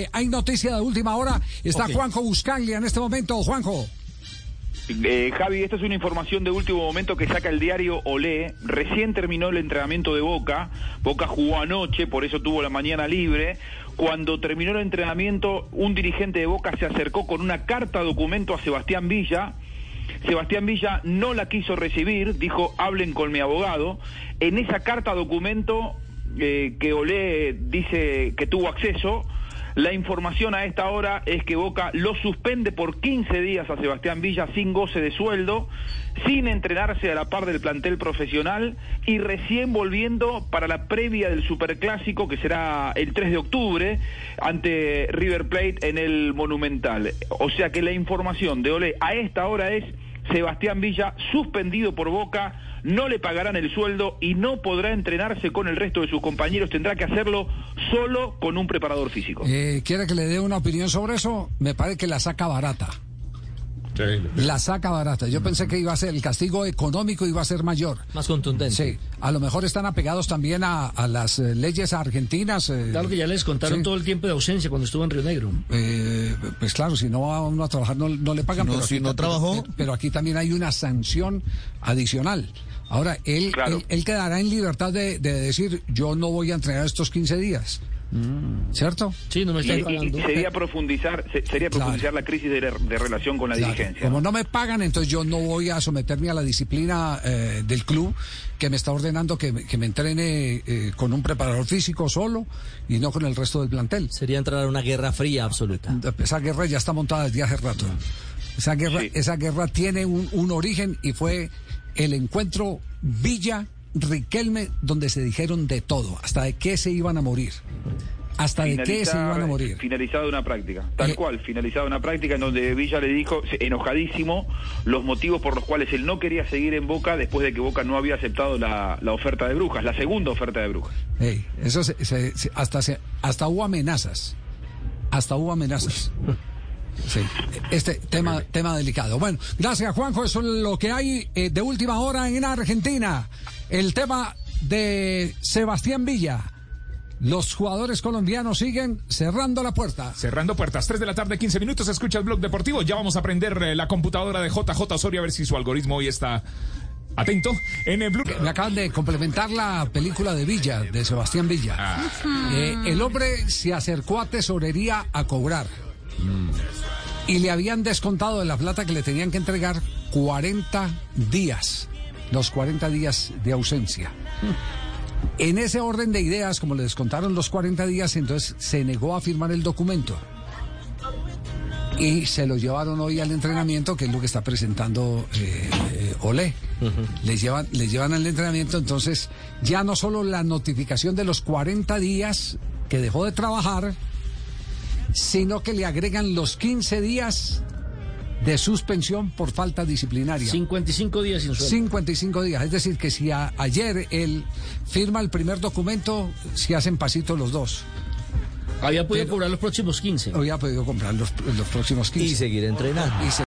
Eh, hay noticia de última hora. Está Juanjo Buscaglia en este momento. Juanjo. Eh, Javi, esta es una información de último momento que saca el diario Olé. Recién terminó el entrenamiento de Boca. Boca jugó anoche, por eso tuvo la mañana libre. Cuando terminó el entrenamiento, un dirigente de Boca se acercó con una carta documento a Sebastián Villa. Sebastián Villa no la quiso recibir, dijo hablen con mi abogado. En esa carta documento eh, que Olé dice que tuvo acceso, la información a esta hora es que Boca lo suspende por 15 días a Sebastián Villa sin goce de sueldo, sin entrenarse a la par del plantel profesional y recién volviendo para la previa del Superclásico que será el 3 de octubre ante River Plate en el Monumental. O sea que la información de Ole a esta hora es Sebastián Villa suspendido por Boca no le pagarán el sueldo y no podrá entrenarse con el resto de sus compañeros, tendrá que hacerlo solo con un preparador físico. Eh, ¿Quiere que le dé una opinión sobre eso? Me parece que la saca barata. La saca barata. Yo pensé que iba a ser el castigo económico iba a ser mayor. Más contundente. Sí. A lo mejor están apegados también a, las eh, leyes argentinas. Eh, claro que ya les contaron todo el tiempo de ausencia cuando estuvo en Río Negro. Eh, pues claro, si no va uno a trabajar no, le pagan. pero si no trabajó. Pero, aquí también hay una sanción adicional. Ahora, él, él, quedará en libertad de, decir, yo no voy a entrenar estos 15 días. Mm. ¿Cierto? Sí, no me está y, sería profundizar, sería profundizar la crisis de, relación con la dirigencia. Como no me pagan, entonces yo no voy a someterme a la disciplina eh, del club que me está ordenando que, me entrene eh, con un preparador físico solo y no con el resto del plantel. Sería entrar a una guerra fría absoluta. Esa guerra ya está montada desde hace rato. Esa guerra, esa guerra tiene un, un origen y fue el encuentro Villa Riquelme donde se dijeron de todo, hasta de qué se iban a morir. Hasta de qué se iban a morir. Finalizada una práctica, tal eh, cual, finalizada una práctica en donde Villa le dijo, enojadísimo, los motivos por los cuales él no quería seguir en Boca después de que Boca no había aceptado la, oferta de Brujas, la segunda oferta de Brujas. eso hasta, hasta hubo amenazas, hasta hubo amenazas. Sí, este tema, tema delicado. Bueno, gracias Juanjo, eso es lo que hay eh, de última hora en Argentina. El tema de Sebastián Villa. Los jugadores colombianos siguen cerrando la puerta. Cerrando puertas. 3 de la tarde, 15 minutos. Escucha el blog deportivo. Ya vamos a aprender eh, la computadora de JJ Osorio a ver si su algoritmo hoy está atento. En el blog. Me acaban de complementar la película de Villa, de Sebastián Villa. Ah. Eh, el hombre se acercó a tesorería a cobrar. Y le habían descontado de la plata que le tenían que entregar 40 días, los 40 días de ausencia. En ese orden de ideas, como le descontaron los 40 días, entonces se negó a firmar el documento. Y se lo llevaron hoy al entrenamiento, que es lo que está presentando eh, eh Olé. les, llevan, les llevan al entrenamiento, entonces ya no solo la notificación de los 40 días que dejó de trabajar, sino que le agregan los 15 días de suspensión por falta disciplinaria. 55 días sin sueldo. 55 días. Es decir, que si ayer él firma el primer documento, se hacen pasitos los dos. Había podido cobrar los próximos 15. Había podido comprar los, los próximos 15. Y seguir entrenando.